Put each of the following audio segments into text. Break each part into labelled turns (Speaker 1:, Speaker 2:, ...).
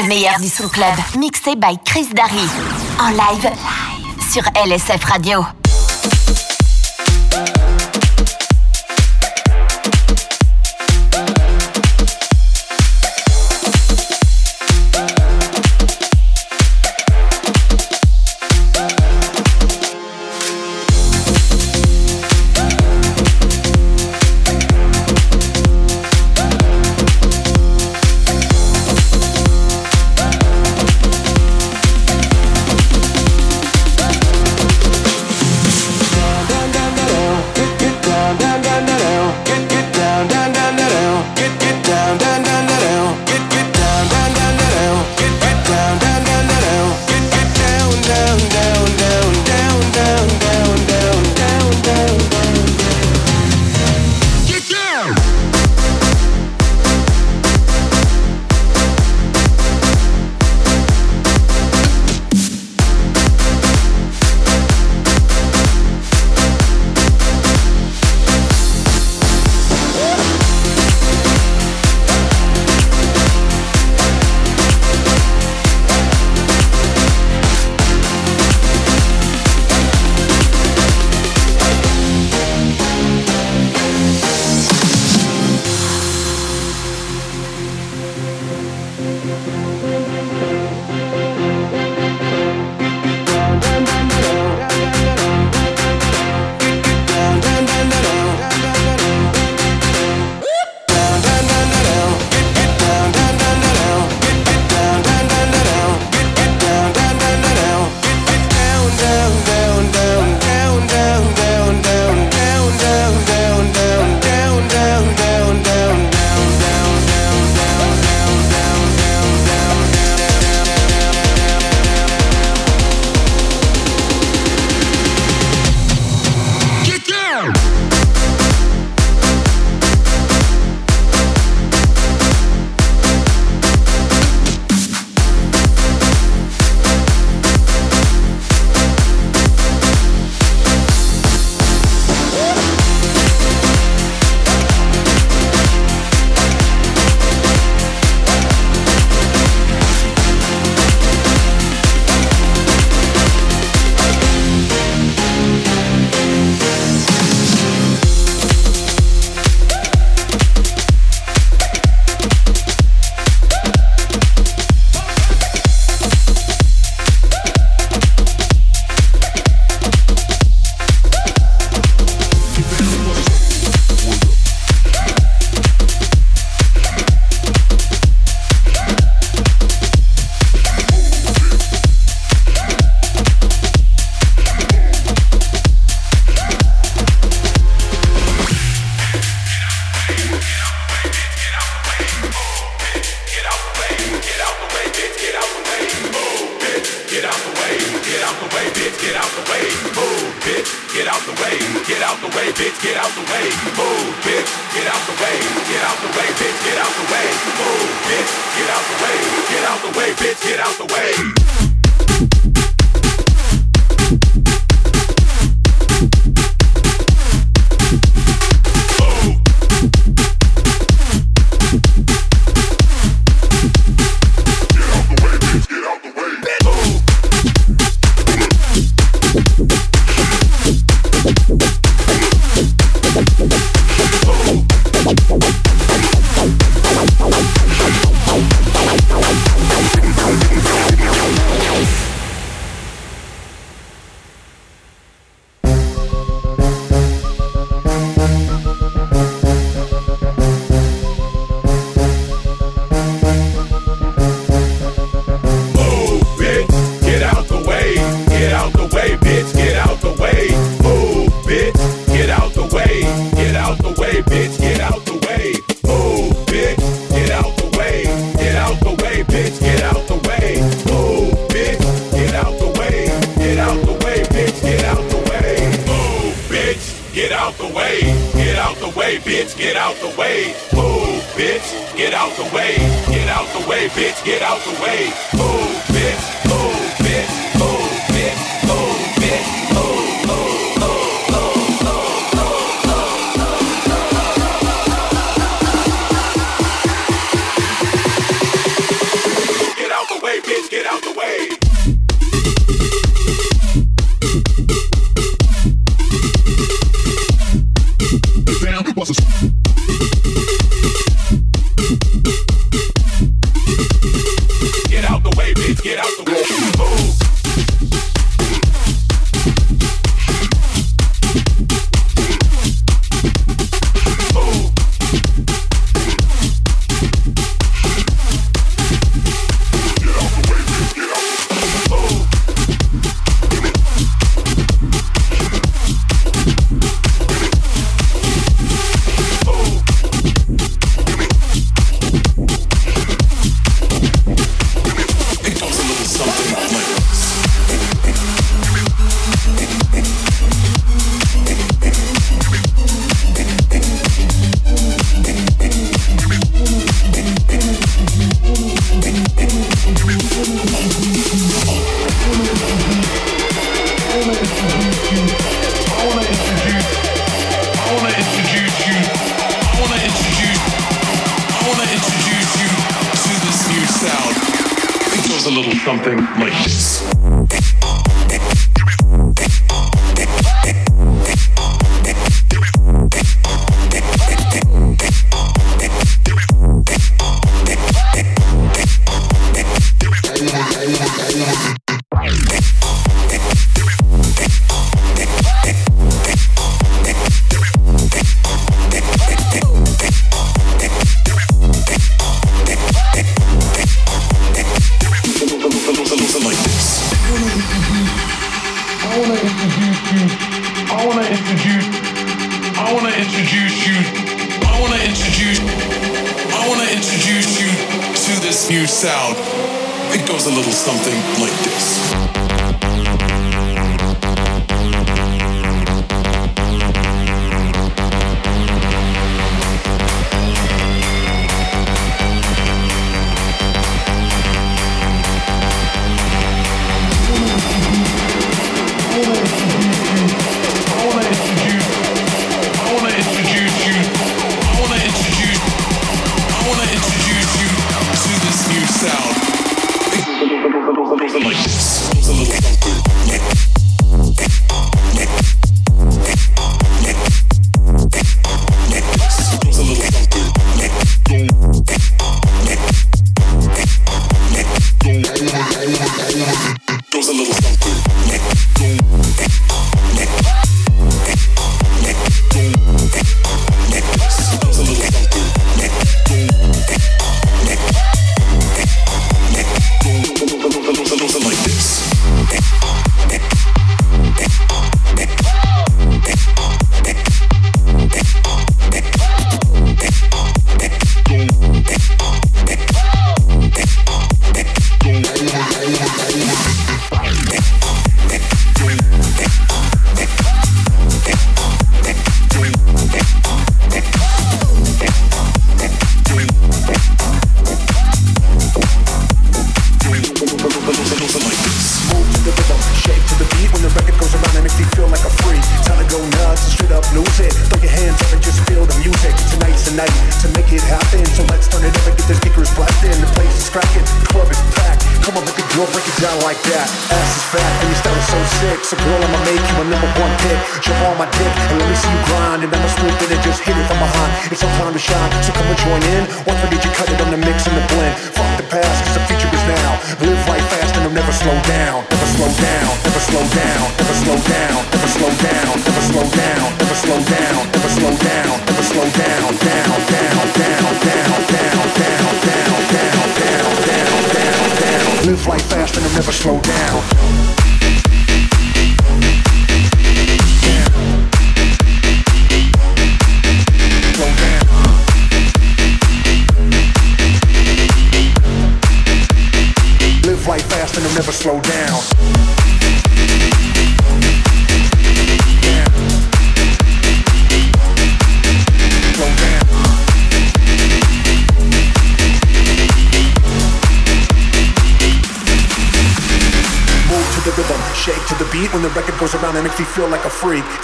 Speaker 1: Le meilleur du Club, mixé by Chris Darry. En live, sur LSF Radio.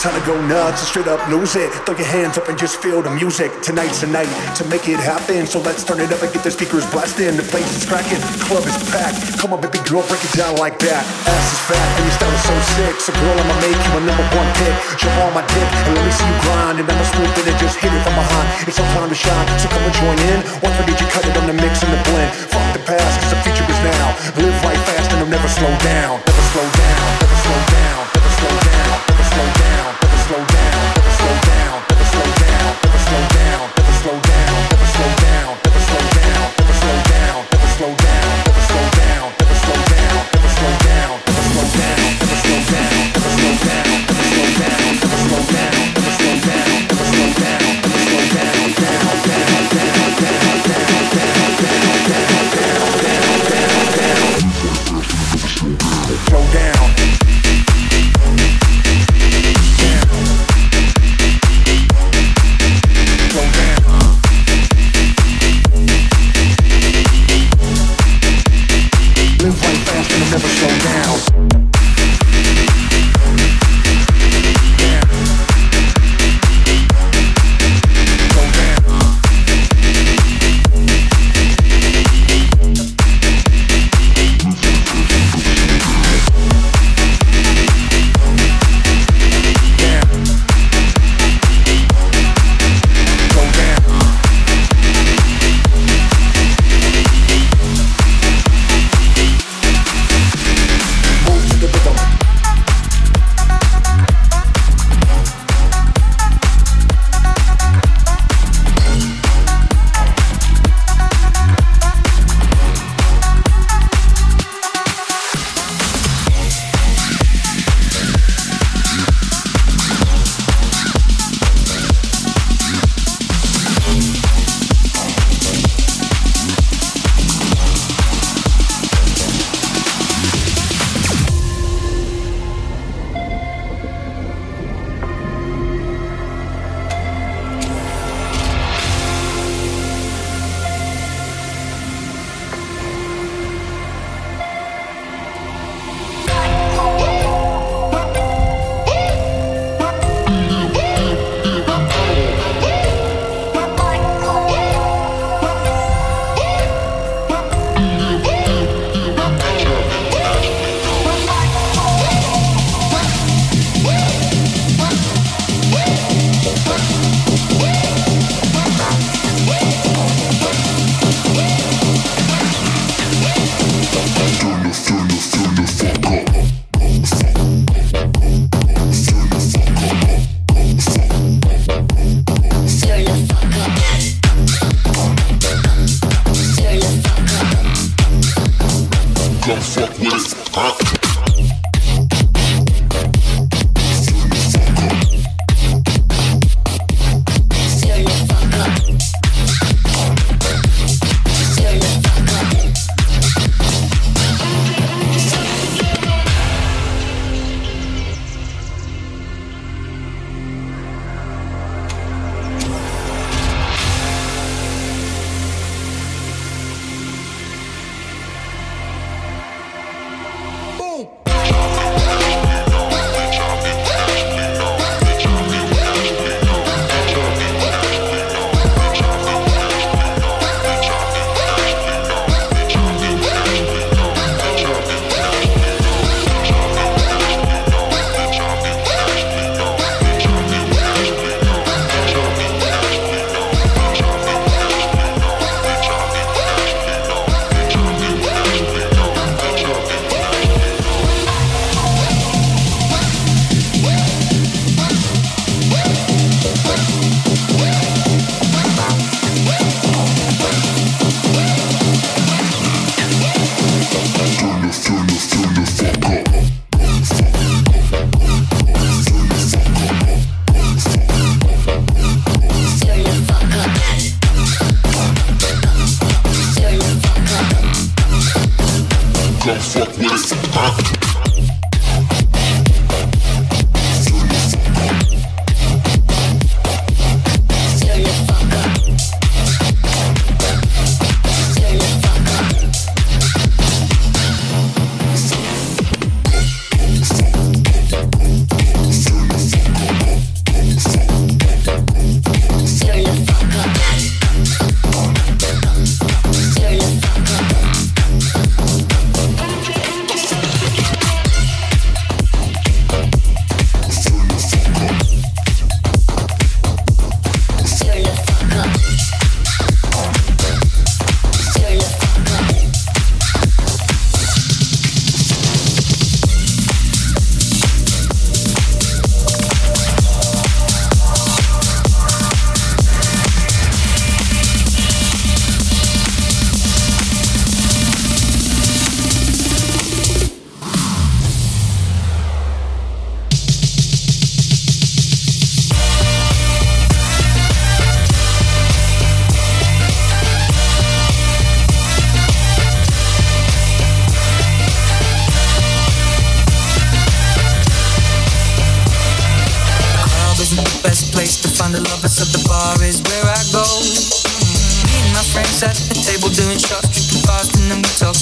Speaker 2: Time to go nuts and straight up lose it. Throw your hands up and just feel the music. Tonight's the night to make it happen. So let's turn it up and get the speakers blasting. The place is cracking, club is packed. Come on, baby girl, break it down like that. Ass is fat and your style is so sick. So girl, I'ma make you a number one pick. Jump on my dick and let me see you grind. And I'ma swoop in and just hit it from behind. It's our time to shine, so come and join in. One for you cut it on the mix and the blend. Fuck the past, cause the future is now. Live life fast and I'll. Never slow down,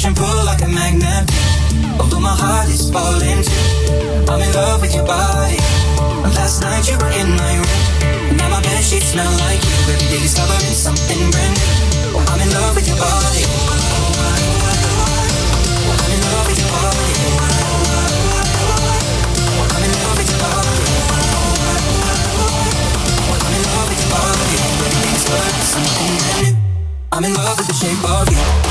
Speaker 3: push and pull like a magnet. Although my heart is falling too. I'm in love with your body. Last night you were in my room. Now my bed sheets smell like you. Every day discovering something brand new. Oh, I'm in love with your body. I'm in love with your body. I'm in love with your body. I'm in love with your body. Every day discovering something new. I'm in love with the shape of you.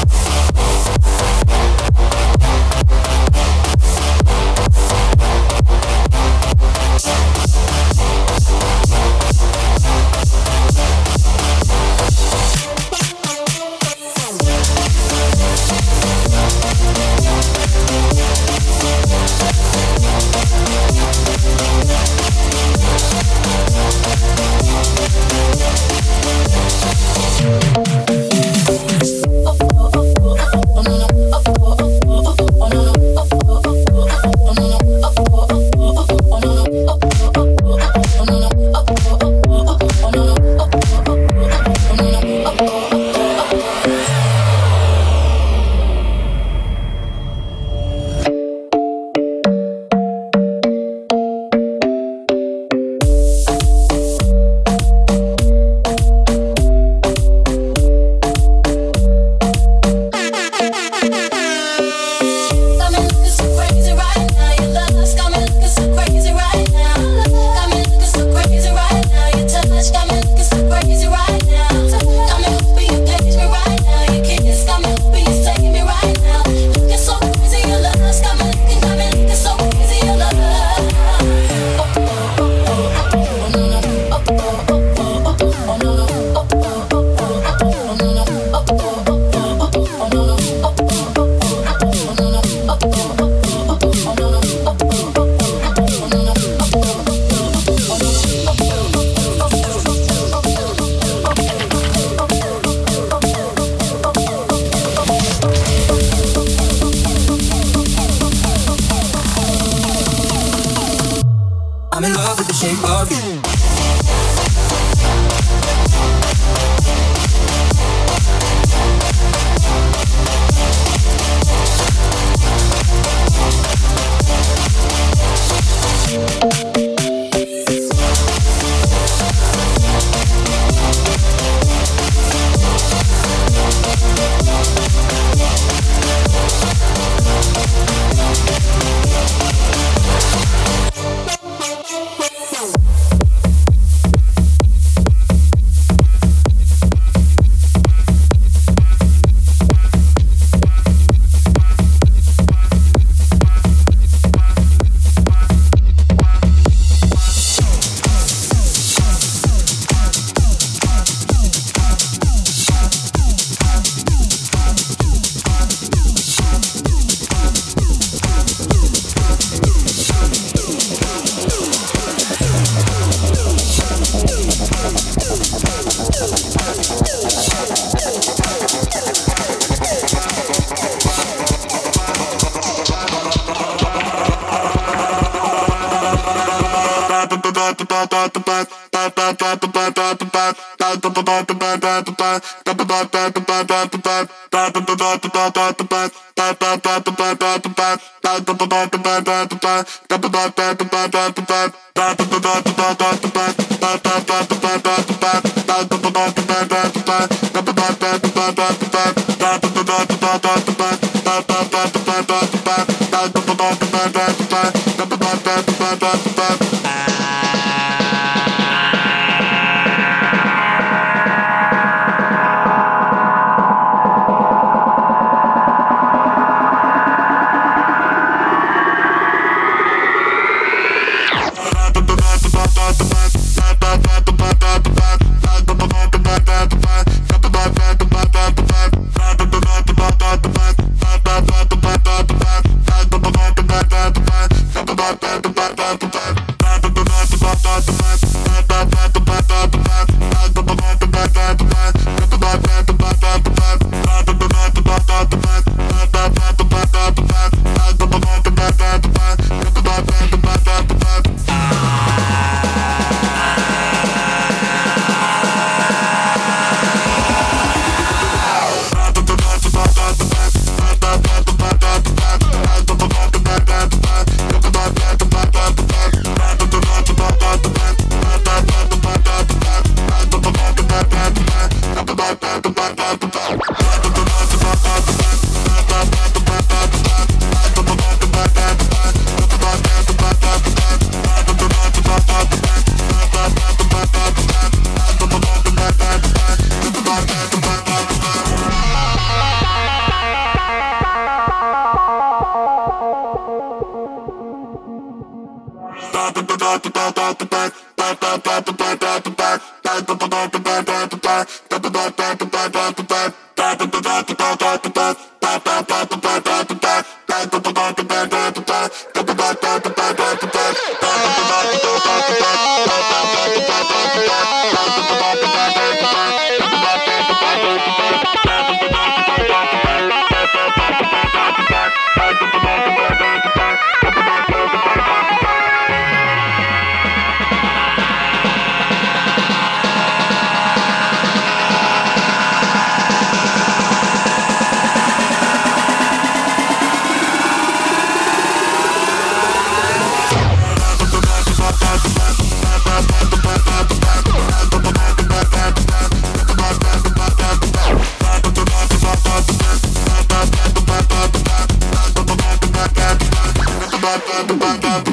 Speaker 3: Bye.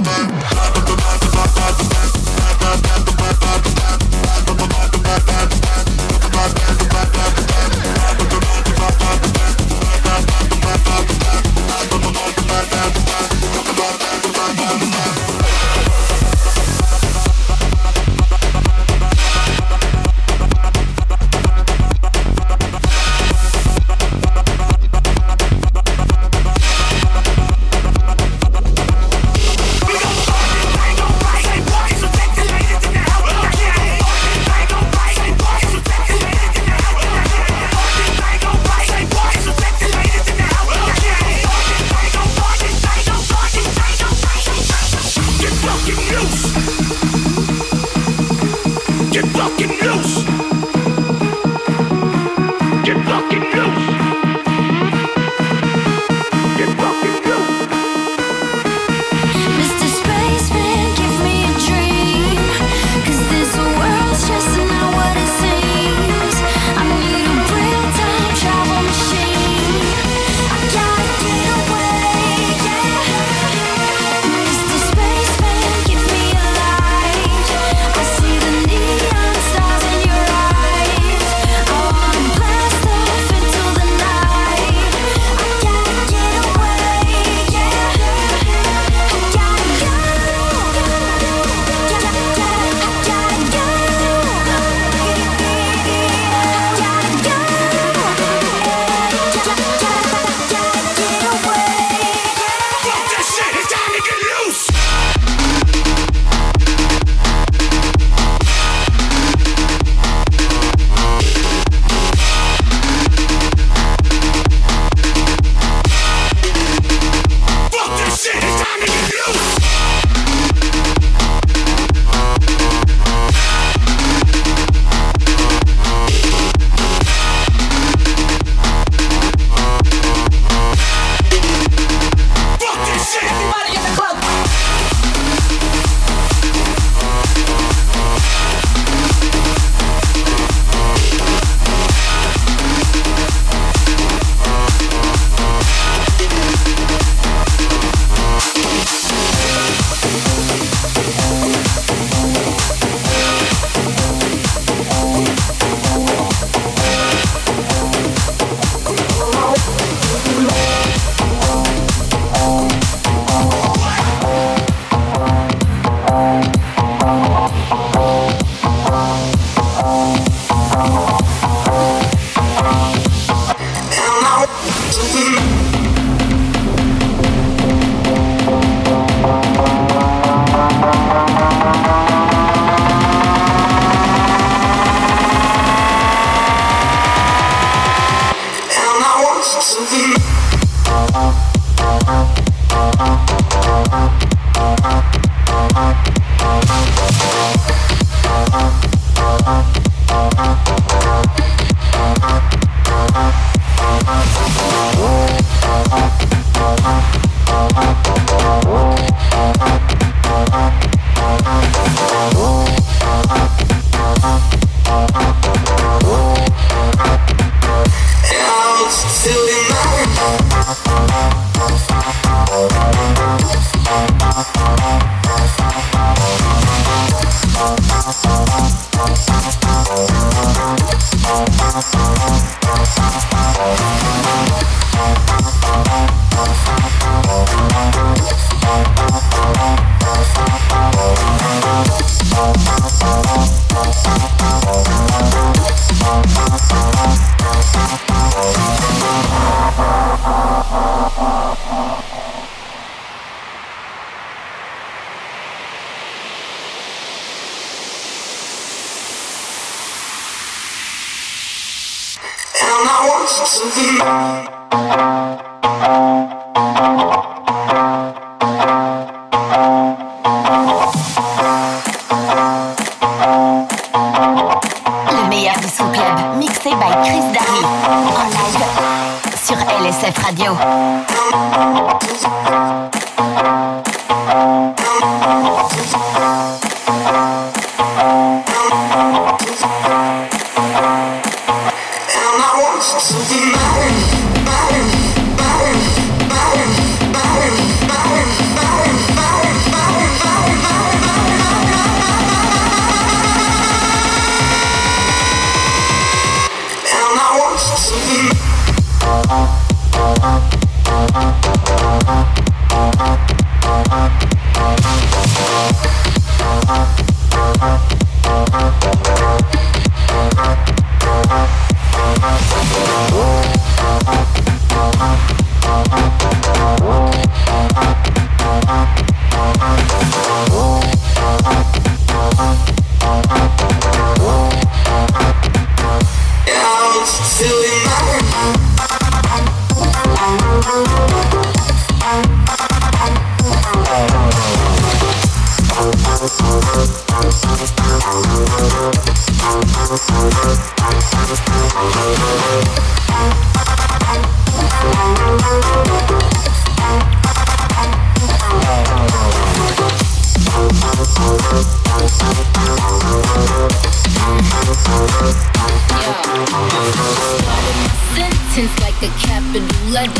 Speaker 3: Sentence like
Speaker 4: a capital letter,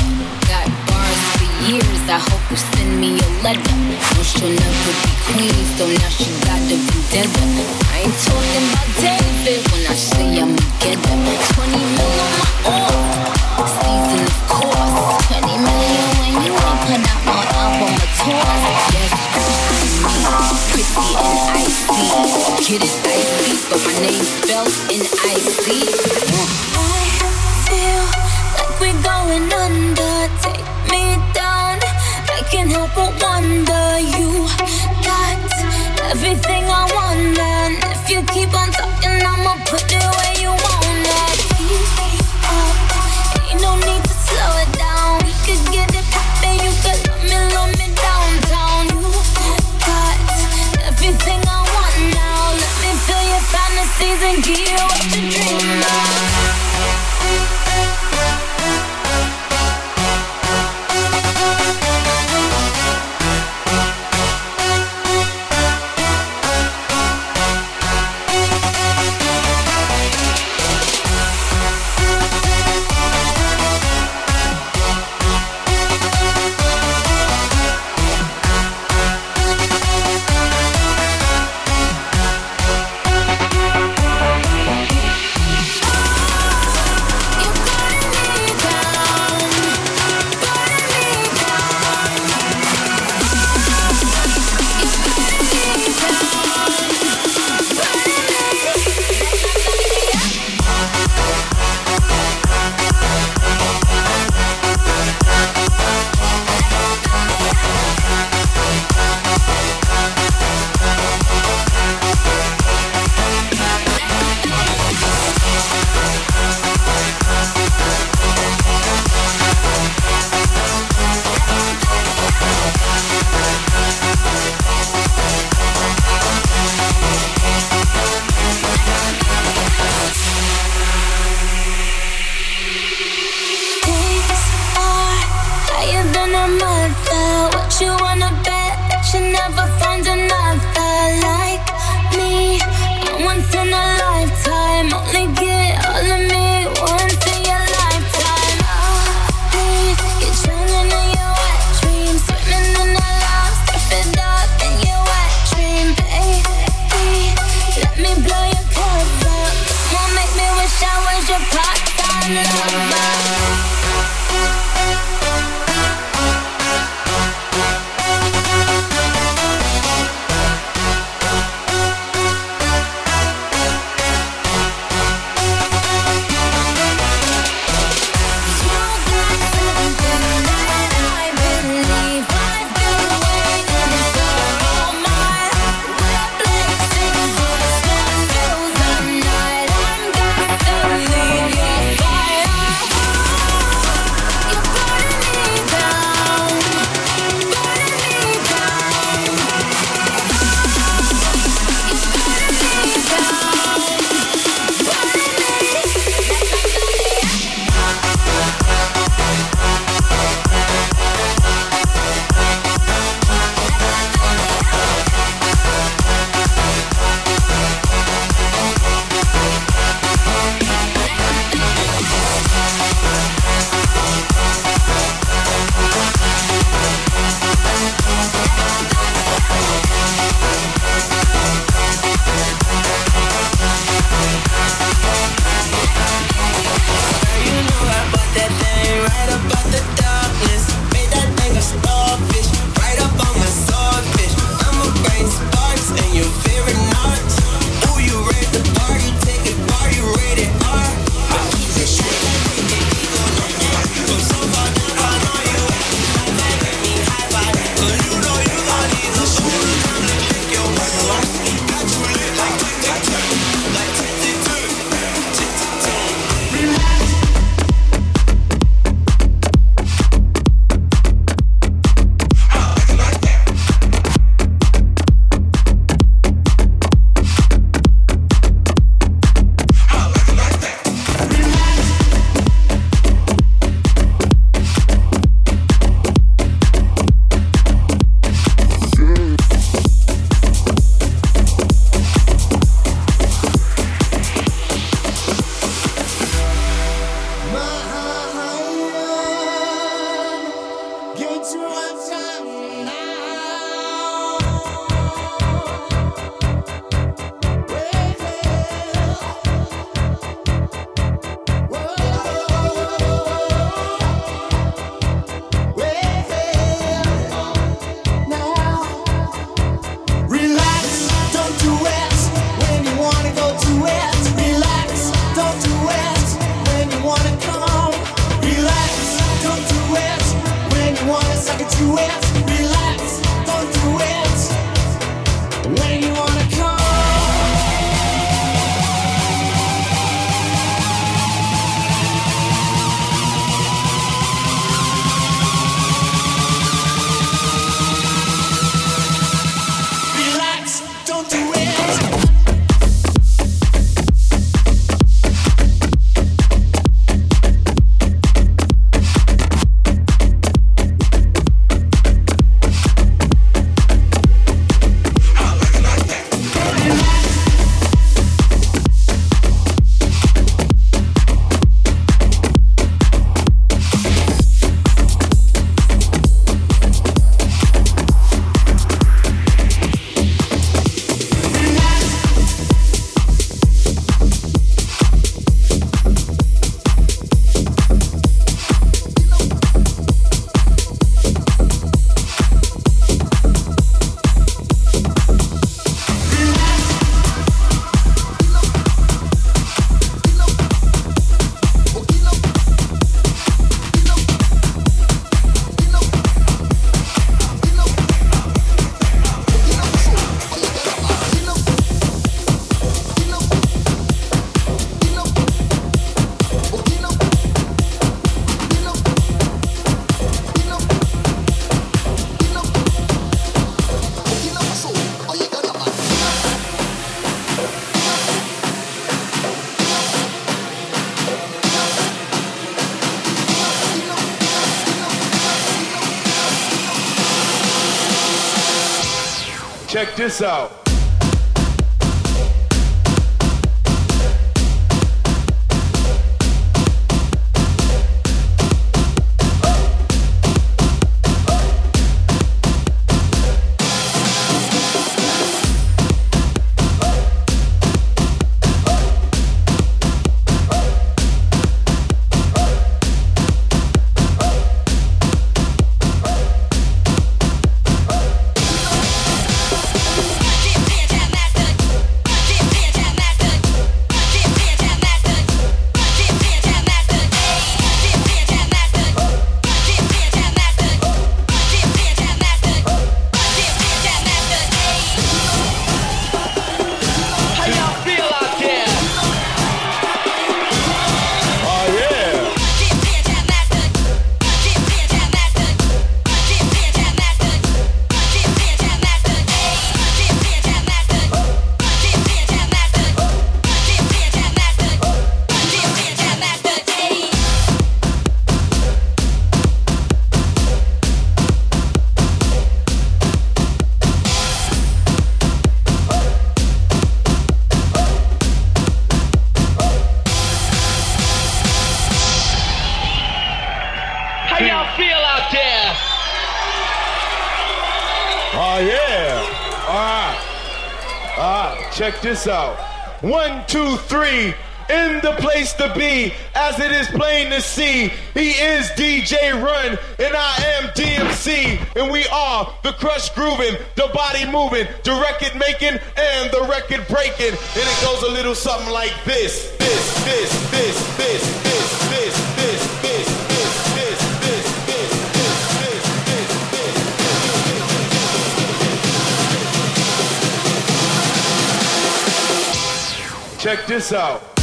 Speaker 4: got bars years. I hope you send me
Speaker 5: a letter. No, she'll never be queen, so now she got the vendetta. I ain't
Speaker 4: talking about David when I say I'm together.
Speaker 6: 20 mil on my off season, of course. 20 million when you ain't put out no album or tours. Yes, pretty and icy. Get it icy, but my name's spelled in icy. check this out. See, he is DJ Run, and I am DMC, and we are the crush grooving, the body moving, the record making, and the record breaking. And it goes a little something like this, this, this, this, this, this, this, this, this. Check this out.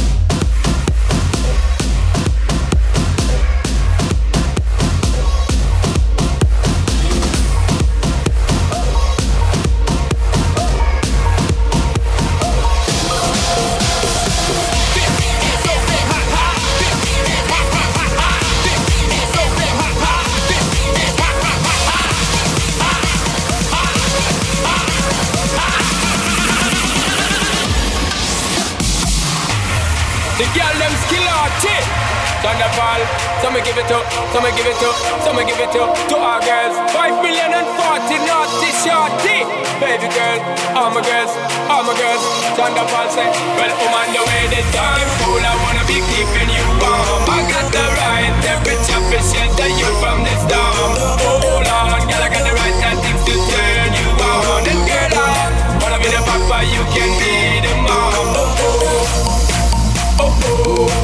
Speaker 7: Sean da Paul. Some give it to, some give it to, some give it to, to our girls. Five million and forty naughty shorty. Baby girl, all my girls, all my girls. Sean da Paul say, well, on the way this time. Cool, I wanna be keeping you warm. I got the right temperature for shelter you from the storm. Hold on, girl, I got the right tactics to turn you on. And girl, I wanna be the papa, you can be the mom. Oh, oh, oh.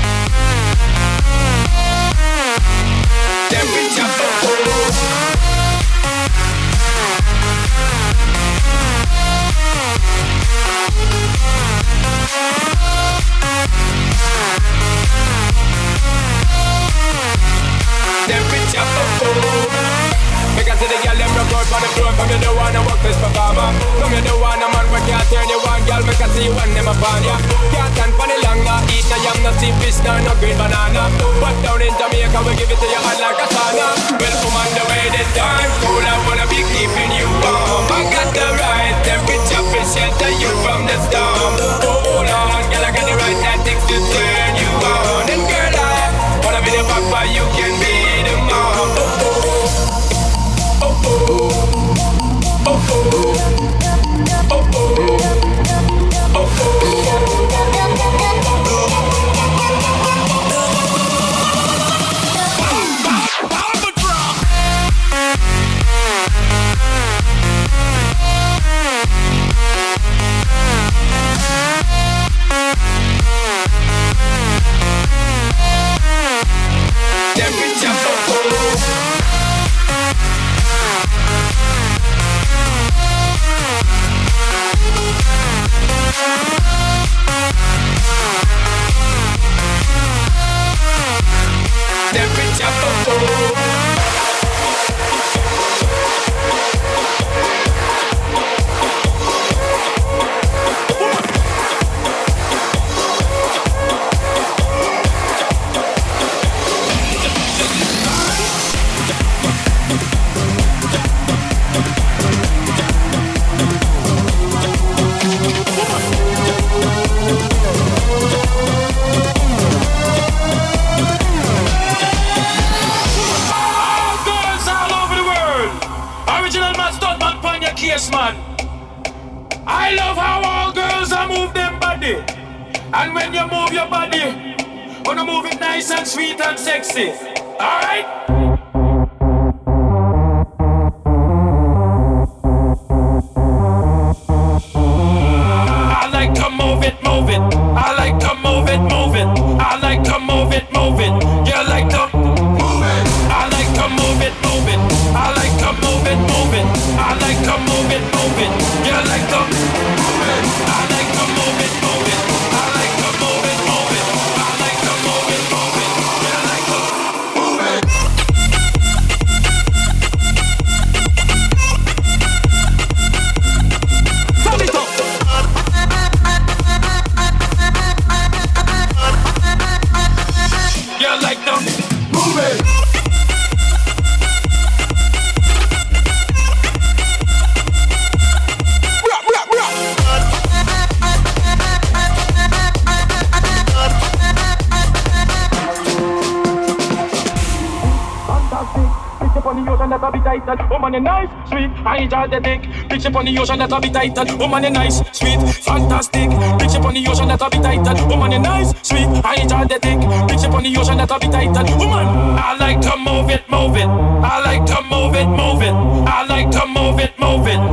Speaker 7: gonna go sexy. Alright?
Speaker 4: On the ocean that a be tight and woman you nice, sweet, fantastic. Big ship on the ocean that a be tight and woman you nice, sweet, I enjoy the thing. Big ship the ocean that a be tight and woman. I like to move it, move it. I like to move it, move it. I like to move it, move it.